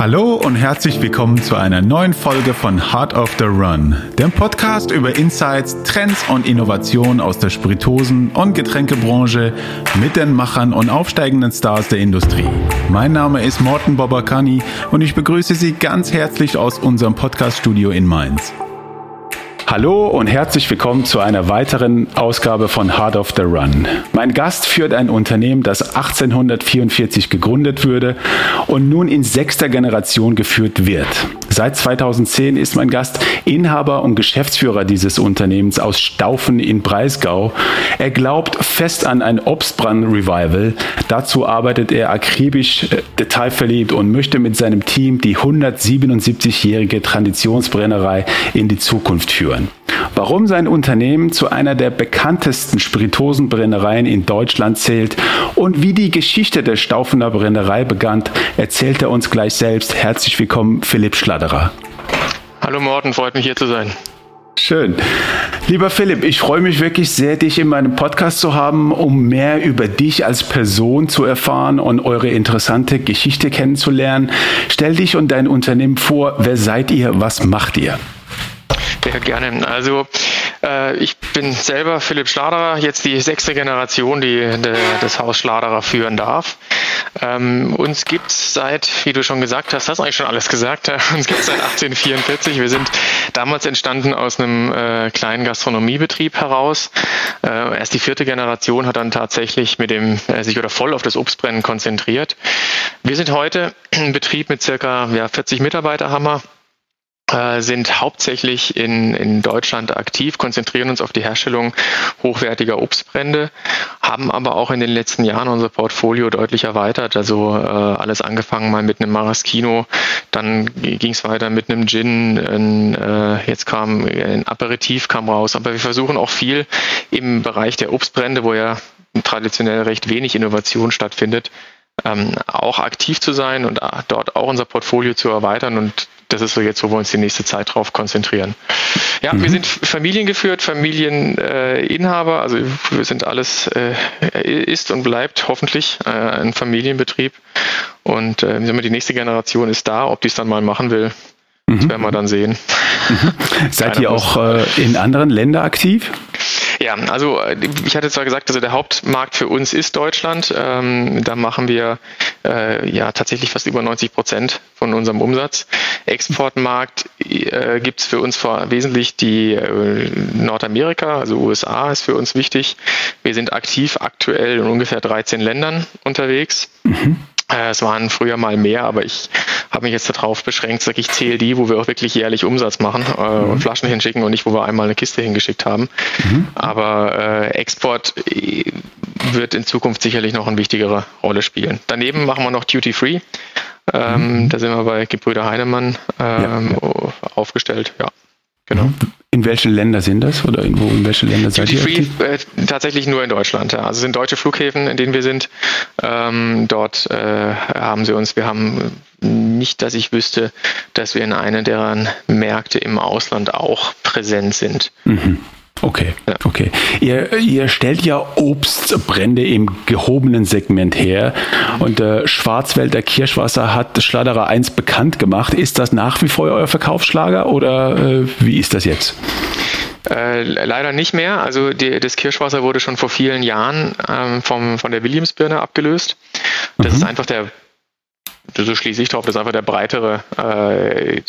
Hallo und herzlich willkommen zu einer neuen Folge von Heart of the Run, dem Podcast über Insights, Trends und Innovationen aus der Spiritosen- und Getränkebranche mit den Machern und aufsteigenden Stars der Industrie. Mein Name ist Morten Bobakani und ich begrüße Sie ganz herzlich aus unserem Podcaststudio in Mainz. Hallo und herzlich willkommen zu einer weiteren Ausgabe von Hard of the Run. Mein Gast führt ein Unternehmen, das 1844 gegründet wurde und nun in sechster Generation geführt wird. Seit 2010 ist mein Gast Inhaber und Geschäftsführer dieses Unternehmens aus Staufen in Breisgau. Er glaubt fest an ein Obstbrand-Revival. Dazu arbeitet er akribisch, äh, detailverliebt und möchte mit seinem Team die 177-jährige Traditionsbrennerei in die Zukunft führen. Warum sein Unternehmen zu einer der bekanntesten Spiritosenbrennereien in Deutschland zählt und wie die Geschichte der Staufener Brennerei begann, erzählt er uns gleich selbst. Herzlich willkommen, Philipp Schladderer. Hallo Morten, freut mich hier zu sein. Schön. Lieber Philipp, ich freue mich wirklich sehr, dich in meinem Podcast zu haben, um mehr über dich als Person zu erfahren und eure interessante Geschichte kennenzulernen. Stell dich und dein Unternehmen vor. Wer seid ihr? Was macht ihr? Ja, gerne. Also äh, ich bin selber Philipp Schladerer, jetzt die sechste Generation, die de, das Haus Schladerer führen darf. Ähm, uns gibt es seit, wie du schon gesagt hast, hast du eigentlich schon alles gesagt, uns gibt es seit 1844. Wir sind damals entstanden aus einem äh, kleinen Gastronomiebetrieb heraus. Äh, erst die vierte Generation hat dann tatsächlich mit dem äh, sich oder voll auf das Obstbrennen konzentriert. Wir sind heute ein Betrieb mit circa ja, 40 Mitarbeiter haben wir sind hauptsächlich in, in Deutschland aktiv, konzentrieren uns auf die Herstellung hochwertiger Obstbrände, haben aber auch in den letzten Jahren unser Portfolio deutlich erweitert. Also äh, alles angefangen mal mit einem Maraschino, dann ging es weiter mit einem Gin, ein, äh, jetzt kam ein Aperitif kam raus. Aber wir versuchen auch viel im Bereich der Obstbrände, wo ja traditionell recht wenig Innovation stattfindet, ähm, auch aktiv zu sein und dort auch unser Portfolio zu erweitern. Und das ist so jetzt, wo wir uns die nächste Zeit drauf konzentrieren. Ja, mhm. wir sind familiengeführt, Familieninhaber, äh, also wir sind alles, äh, ist und bleibt hoffentlich äh, ein Familienbetrieb. Und äh, die nächste Generation ist da, ob die es dann mal machen will, mhm. das werden wir dann sehen. Mhm. Seid ihr auch äh, in anderen Ländern aktiv? Ja, also äh, ich hatte zwar gesagt, also der Hauptmarkt für uns ist Deutschland. Ähm, da machen wir äh, ja tatsächlich fast über 90 Prozent von unserem Umsatz. Exportmarkt äh, gibt es für uns vor, wesentlich die äh, Nordamerika, also USA ist für uns wichtig. Wir sind aktiv aktuell in ungefähr 13 Ländern unterwegs. Mhm. Äh, es waren früher mal mehr, aber ich habe mich jetzt darauf beschränkt, sage ich zähle die, wo wir auch wirklich jährlich Umsatz machen äh, mhm. und Flaschen hinschicken und nicht, wo wir einmal eine Kiste hingeschickt haben. Mhm. Aber äh, Export äh, wird in Zukunft sicherlich noch eine wichtigere Rolle spielen. Daneben machen wir noch Duty Free. Ähm, mhm. Da sind wir bei Gebrüder Heinemann ähm, ja, ja. aufgestellt. Ja, genau. Mhm. In welchen Ländern sind das oder in, wo, in welche Länder seid ihr? Free, äh, tatsächlich nur in Deutschland. Ja. Also sind deutsche Flughäfen, in denen wir sind. Ähm, dort äh, haben sie uns, wir haben nicht, dass ich wüsste, dass wir in einer deren Märkte im Ausland auch präsent sind. Mhm. Okay, ja. okay. Ihr, ihr stellt ja Obstbrände im gehobenen Segment her und äh, Schwarzwälder Kirschwasser hat Schladerer 1 bekannt gemacht. Ist das nach wie vor euer Verkaufsschlager oder äh, wie ist das jetzt? Äh, leider nicht mehr. Also die, das Kirschwasser wurde schon vor vielen Jahren ähm, vom, von der Williamsbirne abgelöst. Das mhm. ist einfach der so schließe ich drauf, das ist einfach der breitere äh,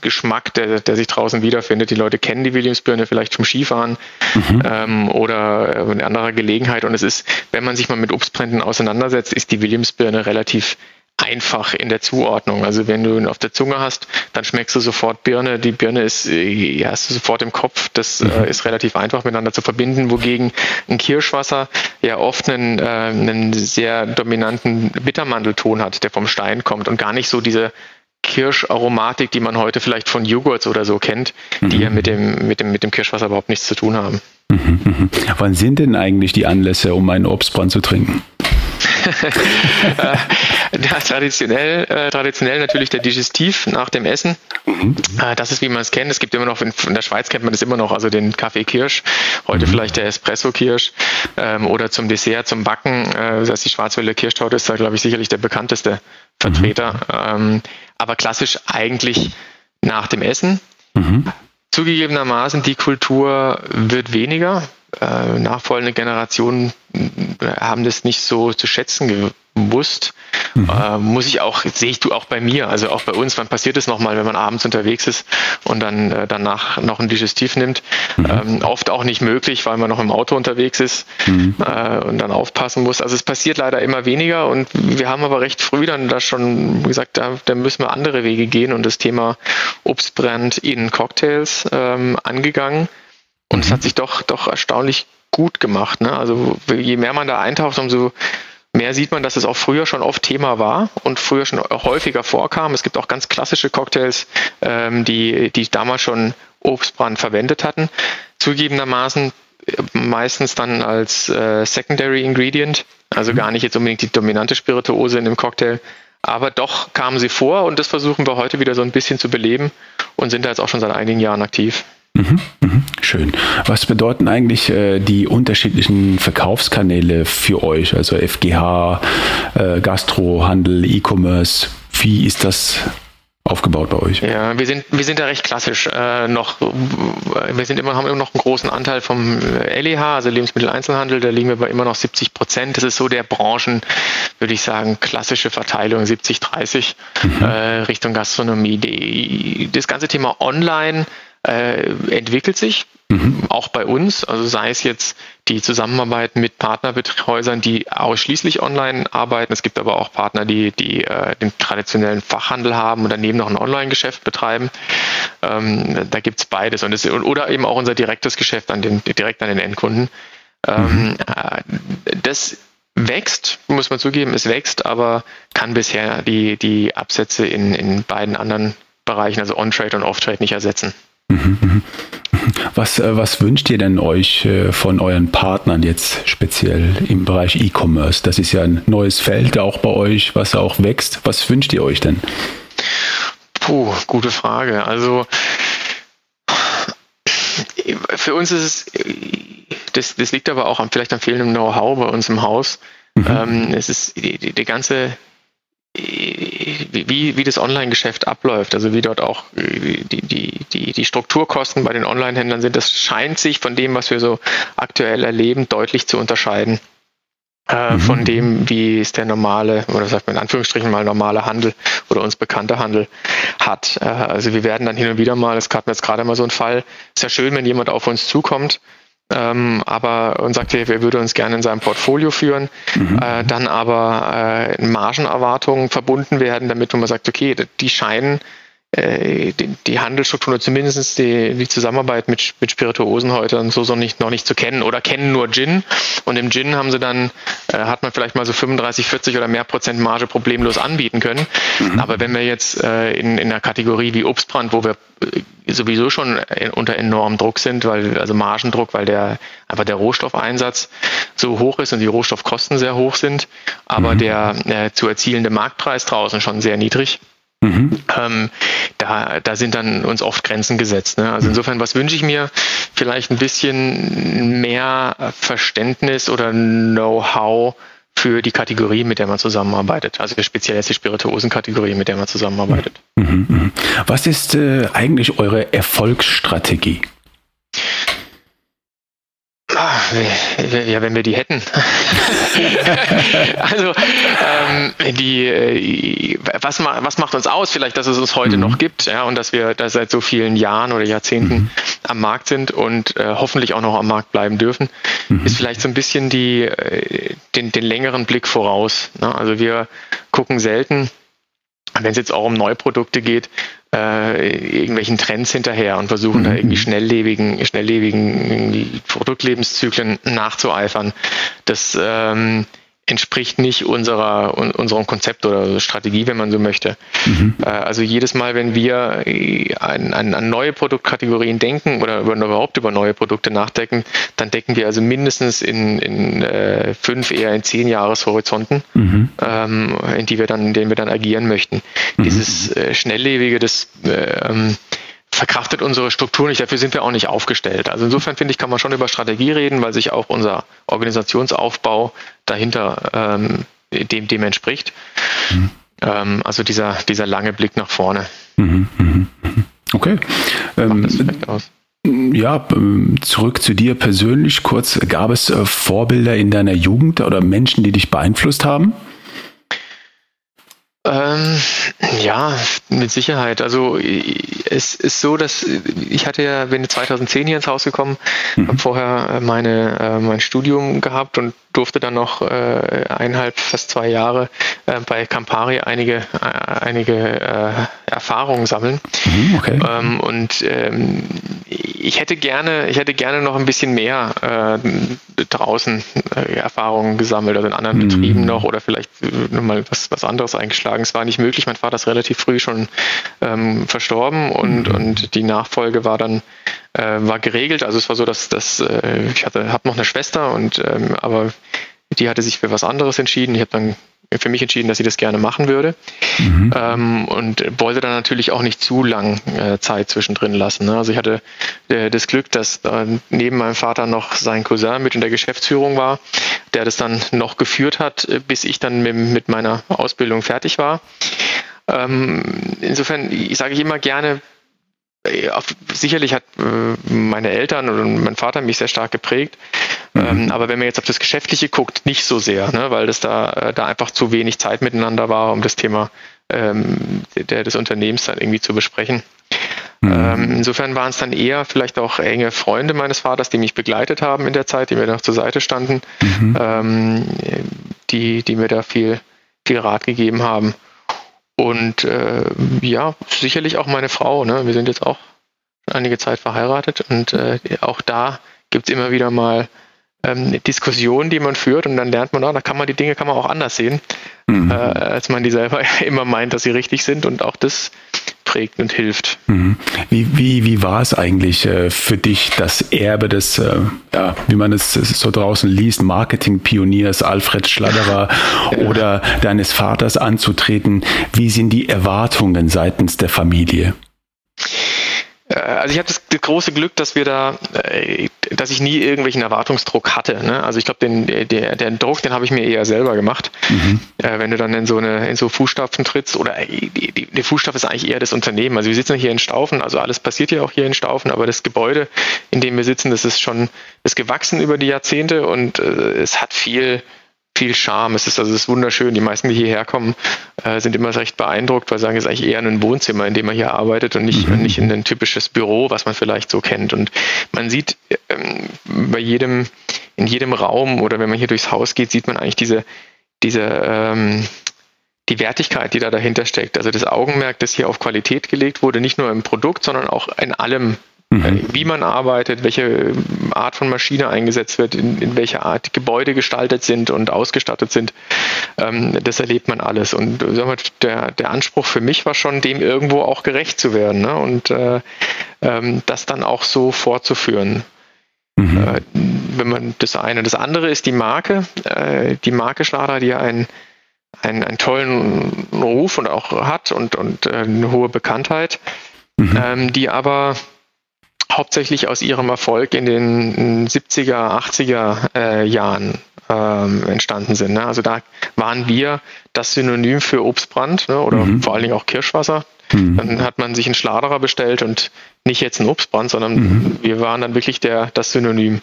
Geschmack, der, der sich draußen wiederfindet. Die Leute kennen die Williamsbirne vielleicht vom Skifahren mhm. ähm, oder in anderer Gelegenheit. Und es ist, wenn man sich mal mit Obstbränden auseinandersetzt, ist die Williamsbirne relativ einfach in der Zuordnung. Also wenn du ihn auf der Zunge hast, dann schmeckst du sofort Birne. Die Birne ist, äh, ja, hast du sofort im Kopf. Das äh, mhm. ist relativ einfach miteinander zu verbinden, wogegen ein Kirschwasser ja oft einen, äh, einen sehr dominanten Bittermandelton hat, der vom Stein kommt und gar nicht so diese Kirscharomatik, die man heute vielleicht von Joghurts oder so kennt, mhm. die ja mit dem, mit, dem, mit dem Kirschwasser überhaupt nichts zu tun haben. Mhm, mhm. Wann sind denn eigentlich die Anlässe, um einen Obstbrand zu trinken? äh, ja, traditionell, äh, traditionell natürlich der Digestiv nach dem Essen. Mhm. Äh, das ist, wie man es kennt. Es gibt immer noch, in, in, der Schweiz kennt man das immer noch, also den Kaffee Kirsch, heute mhm. vielleicht der Espresso Kirsch ähm, oder zum Dessert, zum Backen. Äh, das heißt, die Schwarzwälder Kirschtorte ist da, glaube ich, sicherlich der bekannteste Vertreter. Mhm. Ähm, aber klassisch eigentlich nach dem Essen. Mhm. Zugegebenermaßen, die Kultur wird weniger. Äh, nachfolgende Generationen haben das nicht so zu schätzen gewusst. Mhm. Äh, muss ich auch, sehe ich du auch bei mir, also auch bei uns, wann passiert es nochmal, wenn man abends unterwegs ist und dann äh, danach noch ein Digestiv nimmt. Mhm. Ähm, oft auch nicht möglich, weil man noch im Auto unterwegs ist mhm. äh, und dann aufpassen muss. Also es passiert leider immer weniger und wir haben aber recht früh dann da schon gesagt, da, da müssen wir andere Wege gehen und das Thema Obstbrand in Cocktails ähm, angegangen. Und es hat mhm. sich doch, doch erstaunlich gut gemacht. Ne? Also je mehr man da eintaucht, umso mehr sieht man, dass es auch früher schon oft Thema war und früher schon häufiger vorkam. Es gibt auch ganz klassische Cocktails, ähm, die, die damals schon Obstbrand verwendet hatten. Zugegebenermaßen äh, meistens dann als äh, Secondary Ingredient, also gar nicht jetzt unbedingt die dominante Spirituose in dem Cocktail. Aber doch kamen sie vor und das versuchen wir heute wieder so ein bisschen zu beleben und sind da jetzt auch schon seit einigen Jahren aktiv. Mhm, mhm, schön. Was bedeuten eigentlich äh, die unterschiedlichen Verkaufskanäle für euch? Also FGH, äh, Gastro, Handel, E-Commerce. Wie ist das aufgebaut bei euch? Ja, wir sind, wir sind da recht klassisch äh, noch. Wir sind immer, haben immer noch einen großen Anteil vom LEH, also Lebensmitteleinzelhandel, da liegen wir bei immer noch 70 Prozent. Das ist so der Branchen, würde ich sagen, klassische Verteilung 70, 30 mhm. äh, Richtung Gastronomie. Die, das ganze Thema Online äh, entwickelt sich, mhm. auch bei uns. Also sei es jetzt die Zusammenarbeit mit Partnerhäusern, die ausschließlich online arbeiten. Es gibt aber auch Partner, die, die äh, den traditionellen Fachhandel haben und daneben noch ein Online-Geschäft betreiben. Ähm, da gibt es beides. Und es, oder eben auch unser direktes Geschäft an den, direkt an den Endkunden. Ähm, mhm. äh, das wächst, muss man zugeben, es wächst, aber kann bisher die, die Absätze in, in beiden anderen Bereichen, also On-Trade und Off-Trade, nicht ersetzen. Was, äh, was wünscht ihr denn euch äh, von euren Partnern jetzt speziell im Bereich E-Commerce? Das ist ja ein neues Feld auch bei euch, was auch wächst. Was wünscht ihr euch denn? Puh, gute Frage. Also für uns ist es, das, das liegt aber auch am, vielleicht am fehlenden Know-how bei uns im Haus. Mhm. Ähm, es ist die, die, die ganze wie, wie das Online-Geschäft abläuft, also wie dort auch die, die, die, die Strukturkosten bei den Online-Händlern sind, das scheint sich von dem, was wir so aktuell erleben, deutlich zu unterscheiden. Äh, mhm. Von dem, wie es der normale, oder sagt man in Anführungsstrichen mal normale Handel oder uns bekannte Handel hat. Äh, also wir werden dann hin und wieder mal, es gab jetzt gerade mal so ein Fall, ist ja schön, wenn jemand auf uns zukommt ähm, aber und sagte, er würde uns gerne in seinem Portfolio führen, mhm. äh, dann aber äh, Margenerwartungen verbunden werden, damit man sagt, okay, die scheinen äh, die, die Handelsstruktur, zumindest die, die Zusammenarbeit mit, mit Spirituosen heute so, so nicht, noch nicht zu kennen oder kennen nur Gin. Und im Gin haben sie dann, äh, hat man vielleicht mal so 35, 40 oder mehr Prozent Marge problemlos anbieten können. Mhm. Aber wenn wir jetzt äh, in, in einer Kategorie wie Obstbrand, wo wir äh, sowieso schon unter enormem Druck sind, weil, also Margendruck, weil der einfach der Rohstoffeinsatz so hoch ist und die Rohstoffkosten sehr hoch sind, aber mhm. der äh, zu erzielende Marktpreis draußen schon sehr niedrig Mhm. Ähm, da, da sind dann uns oft Grenzen gesetzt. Ne? Also insofern, was wünsche ich mir? Vielleicht ein bisschen mehr Verständnis oder Know-how für die Kategorie, mit der man zusammenarbeitet. Also speziell jetzt die Spirituosen-Kategorie, mit der man zusammenarbeitet. Mhm, mhm. Was ist äh, eigentlich eure Erfolgsstrategie? Ja, wenn wir die hätten. also, ähm, die, äh, was, was macht uns aus? Vielleicht, dass es uns heute mhm. noch gibt, ja, und dass wir da seit so vielen Jahren oder Jahrzehnten mhm. am Markt sind und äh, hoffentlich auch noch am Markt bleiben dürfen, mhm. ist vielleicht so ein bisschen die, äh, den, den längeren Blick voraus. Ne? Also wir gucken selten, wenn es jetzt auch um Neuprodukte geht, äh, irgendwelchen Trends hinterher und versuchen mhm. da irgendwie schnelllebigen, schnelllebigen Produktlebenszyklen nachzueifern. Das ähm, entspricht nicht unserer, un, unserem Konzept oder Strategie, wenn man so möchte. Mhm. Äh, also jedes Mal, wenn wir an, an, an, neue Produktkategorien denken oder über, überhaupt über neue Produkte nachdenken, dann denken wir also mindestens in, in äh, fünf, eher in zehn Jahreshorizonten, mhm. ähm, in die wir dann, in denen wir dann agieren möchten. Mhm. Dieses äh, Schnelllebige, das äh, ähm, verkraftet unsere Struktur nicht. Dafür sind wir auch nicht aufgestellt. Also insofern finde ich, kann man schon über Strategie reden, weil sich auch unser Organisationsaufbau dahinter ähm, dem, dem entspricht. Mhm. Ähm, also dieser, dieser lange Blick nach vorne. Mhm, mhm, mhm. okay. Ähm, ja, ähm, zurück zu dir persönlich kurz. Gab es äh, Vorbilder in deiner Jugend oder Menschen, die dich beeinflusst haben? Ähm, ja, mit Sicherheit. Also es ist so, dass ich hatte ja, bin 2010 hier ins Haus gekommen, mhm. habe vorher meine, äh, mein Studium gehabt und durfte dann noch äh, eineinhalb, fast zwei Jahre äh, bei Campari einige, äh, einige äh, Erfahrungen sammeln. Mhm, okay. Ähm, und ähm, ich hätte gerne, ich hätte gerne noch ein bisschen mehr äh, draußen äh, Erfahrungen gesammelt, also in anderen mhm. Betrieben noch oder vielleicht nochmal was, was anderes eingeschlagen. Es war nicht möglich. Mein Vater ist relativ früh schon ähm, verstorben und, mhm. und die Nachfolge war dann äh, war geregelt. Also es war so, dass, dass äh, ich hatte, habe noch eine Schwester und ähm, aber die hatte sich für was anderes entschieden. Ich habe dann für mich entschieden, dass sie das gerne machen würde. Mhm. Ähm, und wollte dann natürlich auch nicht zu lang äh, Zeit zwischendrin lassen. Ne? Also ich hatte äh, das Glück, dass äh, neben meinem Vater noch sein Cousin mit in der Geschäftsführung war, der das dann noch geführt hat, äh, bis ich dann mit, mit meiner Ausbildung fertig war. Ähm, insofern ich sage ich immer gerne, sicherlich hat äh, meine Eltern und mein Vater mich sehr stark geprägt. Mhm. Ähm, aber wenn man jetzt auf das Geschäftliche guckt, nicht so sehr, ne, weil das da, äh, da einfach zu wenig Zeit miteinander war, um das Thema ähm, der, des Unternehmens dann irgendwie zu besprechen. Mhm. Ähm, insofern waren es dann eher vielleicht auch enge Freunde meines Vaters, die mich begleitet haben in der Zeit, die mir noch zur Seite standen, mhm. ähm, die, die mir da viel, viel Rat gegeben haben. Und äh, ja, sicherlich auch meine Frau. Ne? Wir sind jetzt auch einige Zeit verheiratet und äh, auch da gibt es immer wieder mal ähm, Diskussionen, die man führt und dann lernt man, oh, da kann man die Dinge kann man auch anders sehen, mhm. äh, als man die selber immer meint, dass sie richtig sind und auch das prägt und hilft. Mhm. Wie, wie, wie war es eigentlich äh, für dich, das Erbe des, äh, ja, wie man es so draußen liest, Marketing-Pioniers Alfred Schladderer ja. oder deines Vaters anzutreten? Wie sind die Erwartungen seitens der Familie? Äh, also ich habe das, große Glück, dass wir da, äh, dass ich nie irgendwelchen Erwartungsdruck hatte. Ne? Also ich glaube, den, der, den Druck, den habe ich mir eher selber gemacht. Mhm. Äh, wenn du dann in so eine in so Fußstapfen trittst, oder die Fußstapfen ist eigentlich eher das Unternehmen. Also wir sitzen hier in Staufen, also alles passiert ja auch hier in Staufen, aber das Gebäude, in dem wir sitzen, das ist schon, ist gewachsen über die Jahrzehnte und äh, es hat viel viel Charme. Es ist also es ist wunderschön. Die meisten, die hierher kommen, äh, sind immer recht beeindruckt, weil sie sagen, es ist eigentlich eher ein Wohnzimmer, in dem man hier arbeitet und nicht, mhm. nicht in ein typisches Büro, was man vielleicht so kennt. Und man sieht ähm, bei jedem, in jedem Raum oder wenn man hier durchs Haus geht, sieht man eigentlich diese, diese ähm, die Wertigkeit, die da dahinter steckt. Also das Augenmerk, das hier auf Qualität gelegt wurde, nicht nur im Produkt, sondern auch in allem, Mhm. Äh, wie man arbeitet, welche Art von Maschine eingesetzt wird, in, in welcher Art Gebäude gestaltet sind und ausgestattet sind. Ähm, das erlebt man alles. Und wir, der, der Anspruch für mich war schon, dem irgendwo auch gerecht zu werden ne? und äh, ähm, das dann auch so fortzuführen. Mhm. Äh, wenn man das eine. Das andere ist die Marke. Äh, die Marke Schlader, die ja ein einen, einen tollen Ruf und auch hat und, und äh, eine hohe Bekanntheit, mhm. ähm, die aber hauptsächlich aus ihrem Erfolg in den 70er, 80er äh, Jahren ähm, entstanden sind. Ne? Also da waren wir das Synonym für Obstbrand ne? oder mhm. vor allen Dingen auch Kirschwasser. Mhm. Dann hat man sich einen Schladerer bestellt und nicht jetzt einen Obstbrand, sondern mhm. wir waren dann wirklich der, das Synonym.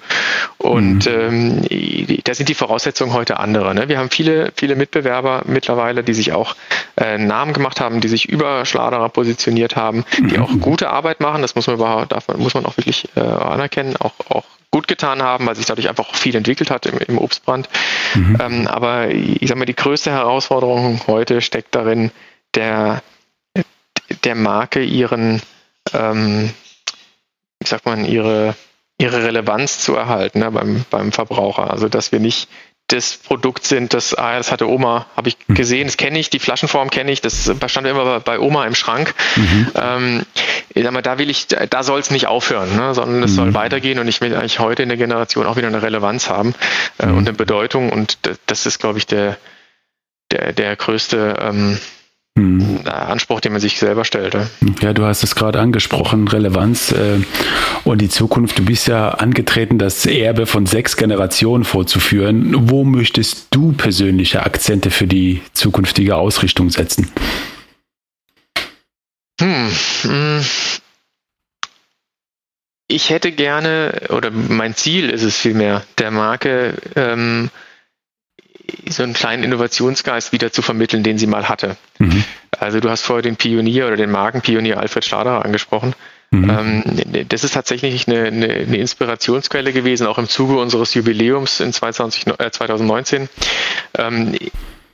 Und mhm. ähm, da sind die Voraussetzungen heute andere. Ne? Wir haben viele, viele Mitbewerber mittlerweile, die sich auch äh, Namen gemacht haben, die sich über Schladerer positioniert haben, die mhm. auch gute Arbeit machen. Das muss man überhaupt, davon muss man auch wirklich äh, anerkennen, auch, auch gut getan haben, weil sich dadurch einfach viel entwickelt hat im, im Obstbrand. Mhm. Ähm, aber ich sage mal, die größte Herausforderung heute steckt darin, der, der Marke ihren, ähm, wie sagt man, ihre, ihre Relevanz zu erhalten ne, beim, beim Verbraucher. Also dass wir nicht das Produkt sind, das, ah, das hatte Oma, habe ich mhm. gesehen, das kenne ich, die Flaschenform kenne ich, das stand immer bei Oma im Schrank. Mhm. Ähm, mal, da will ich, da soll es nicht aufhören, ne, sondern es mhm. soll weitergehen und ich will eigentlich heute in der Generation auch wieder eine Relevanz haben äh, mhm. und eine Bedeutung und das ist, glaube ich, der, der, der größte ähm, hm. Anspruch, den man sich selber stellt. Ja, du hast es gerade angesprochen, Relevanz äh, und die Zukunft. Du bist ja angetreten, das Erbe von sechs Generationen vorzuführen. Wo möchtest du persönliche Akzente für die zukünftige Ausrichtung setzen? Hm, hm. Ich hätte gerne, oder mein Ziel ist es vielmehr, der Marke ähm, so einen kleinen Innovationsgeist wieder zu vermitteln, den sie mal hatte. Mhm. Also du hast vorher den Pionier oder den Markenpionier Alfred Staderer angesprochen. Mhm. Ähm, das ist tatsächlich eine, eine, eine, Inspirationsquelle gewesen, auch im Zuge unseres Jubiläums in 20, äh, 2019. Ähm,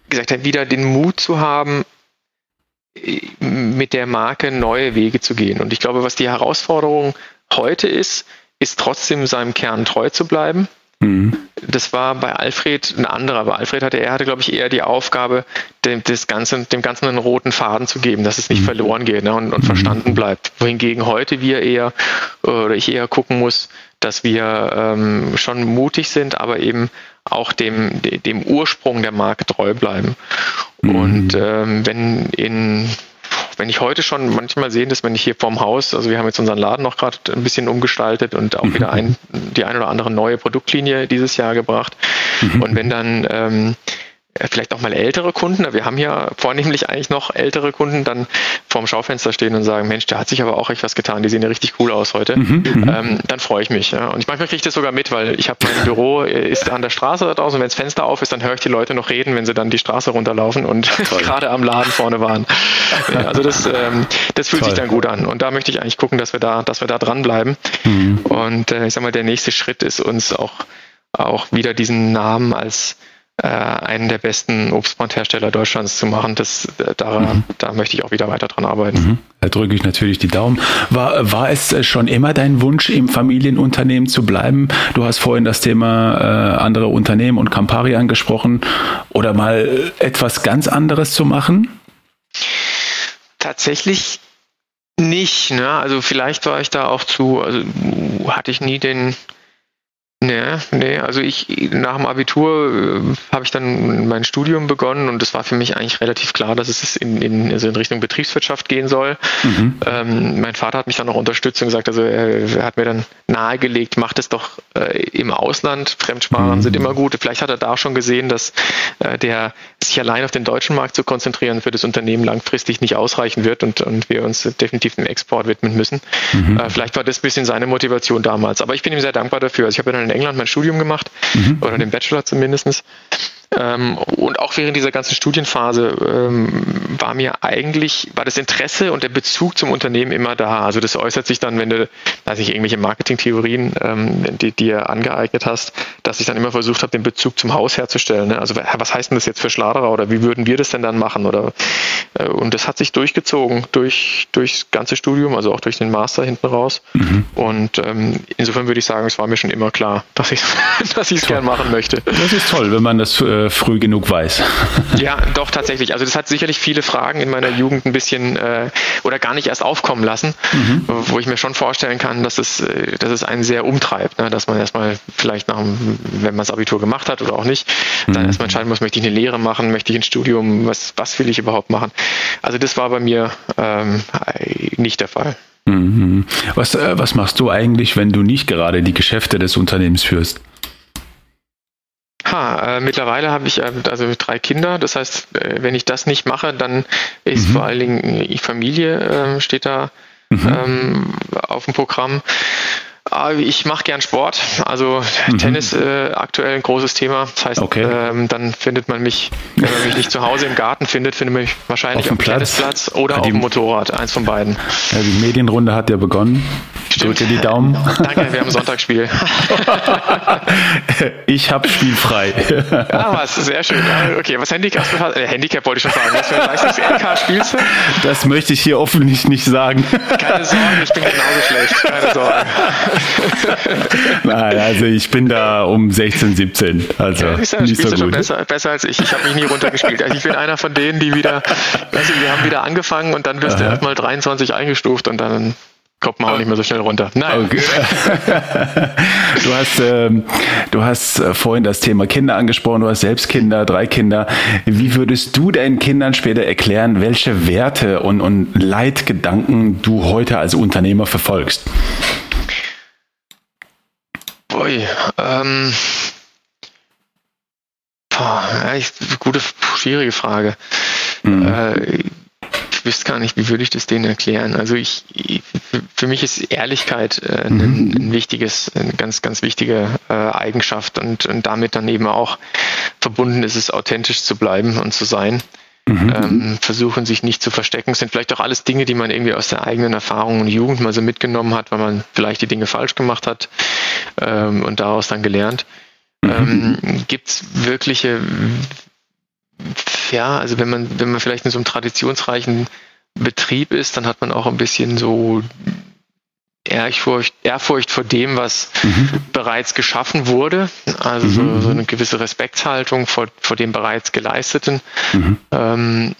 gesagt hat, wieder den Mut zu haben, mit der Marke neue Wege zu gehen. Und ich glaube, was die Herausforderung heute ist, ist trotzdem seinem Kern treu zu bleiben Mhm. Das war bei Alfred ein anderer. Bei Alfred hatte er hatte, glaube ich, eher die Aufgabe, dem, das Ganze, dem Ganzen einen roten Faden zu geben, dass es nicht mhm. verloren geht ne, und, und mhm. verstanden bleibt. Wohingegen heute wir eher oder ich eher gucken muss, dass wir ähm, schon mutig sind, aber eben auch dem, dem Ursprung der Marke treu bleiben. Mhm. Und ähm, wenn in wenn ich heute schon manchmal sehe, dass wenn ich hier vorm Haus, also wir haben jetzt unseren Laden noch gerade ein bisschen umgestaltet und auch mhm. wieder ein, die ein oder andere neue Produktlinie dieses Jahr gebracht. Mhm. Und wenn dann ähm, äh, vielleicht auch mal ältere Kunden, wir haben ja vornehmlich eigentlich noch ältere Kunden, dann vorm Schaufenster stehen und sagen, Mensch, da hat sich aber auch echt was getan, die sehen ja richtig cool aus heute, mhm, mhm. ähm, dann freue ich mich. Ja. Und ich manchmal kriege ich das sogar mit, weil ich habe mein Büro äh, ist an der Straße da draußen, wenn das Fenster auf ist, dann höre ich die Leute noch reden, wenn sie dann die Straße runterlaufen und gerade am Laden vorne waren. Ja, also das, ähm, das fühlt Toll. sich dann gut an. Und da möchte ich eigentlich gucken, dass wir da, dass wir da dranbleiben. Mhm. Und äh, ich sag mal, der nächste Schritt ist uns auch, auch wieder diesen Namen als äh, einen der besten Obstbrandhersteller Deutschlands zu machen. Das, äh, da, mhm. da möchte ich auch wieder weiter dran arbeiten. Mhm. Da drücke ich natürlich die Daumen. War, war es äh, schon immer dein Wunsch, im Familienunternehmen zu bleiben? Du hast vorhin das Thema äh, andere Unternehmen und Campari angesprochen. Oder mal etwas ganz anderes zu machen? Tatsächlich nicht. Ne? Also vielleicht war ich da auch zu, also hatte ich nie den Nee, nee, also ich nach dem Abitur äh, habe ich dann mein Studium begonnen und es war für mich eigentlich relativ klar, dass es in, in, also in Richtung Betriebswirtschaft gehen soll. Mhm. Ähm, mein Vater hat mich dann noch unterstützt und gesagt, also er, er hat mir dann nahegelegt, macht es doch äh, im Ausland, Fremdsprachen mhm. sind immer gut. Vielleicht hat er da schon gesehen, dass äh, der sich allein auf den deutschen Markt zu konzentrieren für das Unternehmen langfristig nicht ausreichen wird und, und wir uns definitiv dem Export widmen müssen. Mhm. Äh, vielleicht war das ein bisschen seine Motivation damals. Aber ich bin ihm sehr dankbar dafür. Also ich habe dann in England mein Studium gemacht mhm. oder den Bachelor zumindest. Ähm, und auch während dieser ganzen Studienphase ähm, war mir eigentlich, war das Interesse und der Bezug zum Unternehmen immer da. Also das äußert sich dann, wenn du, weiß ich, irgendwelche Marketingtheorien, ähm, die dir angeeignet hast, dass ich dann immer versucht habe, den Bezug zum Haus herzustellen. Ne? Also was heißt denn das jetzt für Schladerer oder wie würden wir das denn dann machen? Oder äh, und das hat sich durchgezogen durch durchs ganze Studium, also auch durch den Master hinten raus. Mhm. Und ähm, insofern würde ich sagen, es war mir schon immer klar, dass ich dass es gern machen möchte. Das ist toll, wenn man das äh, früh genug weiß. ja, doch tatsächlich. Also das hat sicherlich viele Fragen in meiner Jugend ein bisschen äh, oder gar nicht erst aufkommen lassen, mhm. wo ich mir schon vorstellen kann, dass es, äh, dass es einen sehr umtreibt, ne? dass man erstmal vielleicht nach, wenn man das Abitur gemacht hat oder auch nicht, dann mhm. erstmal entscheiden muss, möchte ich eine Lehre machen, möchte ich ein Studium, was, was will ich überhaupt machen. Also das war bei mir ähm, nicht der Fall. Mhm. Was, äh, was machst du eigentlich, wenn du nicht gerade die Geschäfte des Unternehmens führst? Ha, äh, mittlerweile habe ich äh, also drei Kinder. Das heißt, äh, wenn ich das nicht mache, dann ist mhm. vor allen Dingen die Familie äh, steht da mhm. ähm, auf dem Programm. Ah, ich mache gern Sport. Also mhm. Tennis äh, aktuell ein großes Thema. Das heißt, okay. ähm, dann findet man mich, wenn man mich nicht zu Hause im Garten findet, findet man mich wahrscheinlich auf dem Tennisplatz oder ja, auf dem Motorrad. Eins von beiden. Ja, die Medienrunde hat ja begonnen. Drück dir die Daumen. Danke, wir haben Sonntagsspiel. ich habe spielfrei. ah, was, sehr schön. Okay, was Handicap, äh, Handicap wollte ich schon sagen. Was für ein Leistungs-LK spielst du? Das möchte ich hier offensichtlich nicht sagen. Keine Sorge, ich bin genauso schlecht. Keine Sorge. Nein, also ich bin da um 16, 17. Also ja, nicht so gut. schon besser, besser als ich. Ich habe mich nie runtergespielt. Also ich bin einer von denen, die wieder, also wir haben wieder angefangen und dann wirst du erstmal 23 eingestuft und dann kommt man auch nicht mehr so schnell runter. Nein. Okay. du hast, ähm, du hast äh, vorhin das Thema Kinder angesprochen. Du hast selbst Kinder, drei Kinder. Wie würdest du deinen Kindern später erklären, welche Werte und, und Leitgedanken du heute als Unternehmer verfolgst? Ui, ähm, boah, echt gute, schwierige Frage. Mhm. Äh, wüsste gar nicht, wie würde ich das denen erklären. Also ich, für mich ist Ehrlichkeit äh, mhm. ein, ein, wichtiges, eine ganz, ganz wichtige äh, Eigenschaft und, und damit dann eben auch verbunden ist es, authentisch zu bleiben und zu sein. Mhm. Ähm, versuchen sich nicht zu verstecken. Das sind vielleicht auch alles Dinge, die man irgendwie aus der eigenen Erfahrung und Jugend mal so mitgenommen hat, weil man vielleicht die Dinge falsch gemacht hat ähm, und daraus dann gelernt. Mhm. Ähm, Gibt es wirkliche ja, also wenn man, wenn man vielleicht in so einem traditionsreichen Betrieb ist, dann hat man auch ein bisschen so Ehrfurcht, Ehrfurcht vor dem, was mhm. bereits geschaffen wurde. Also mhm. so, so, eine gewisse Respektshaltung vor, vor dem bereits Geleisteten. Mhm. Ähm,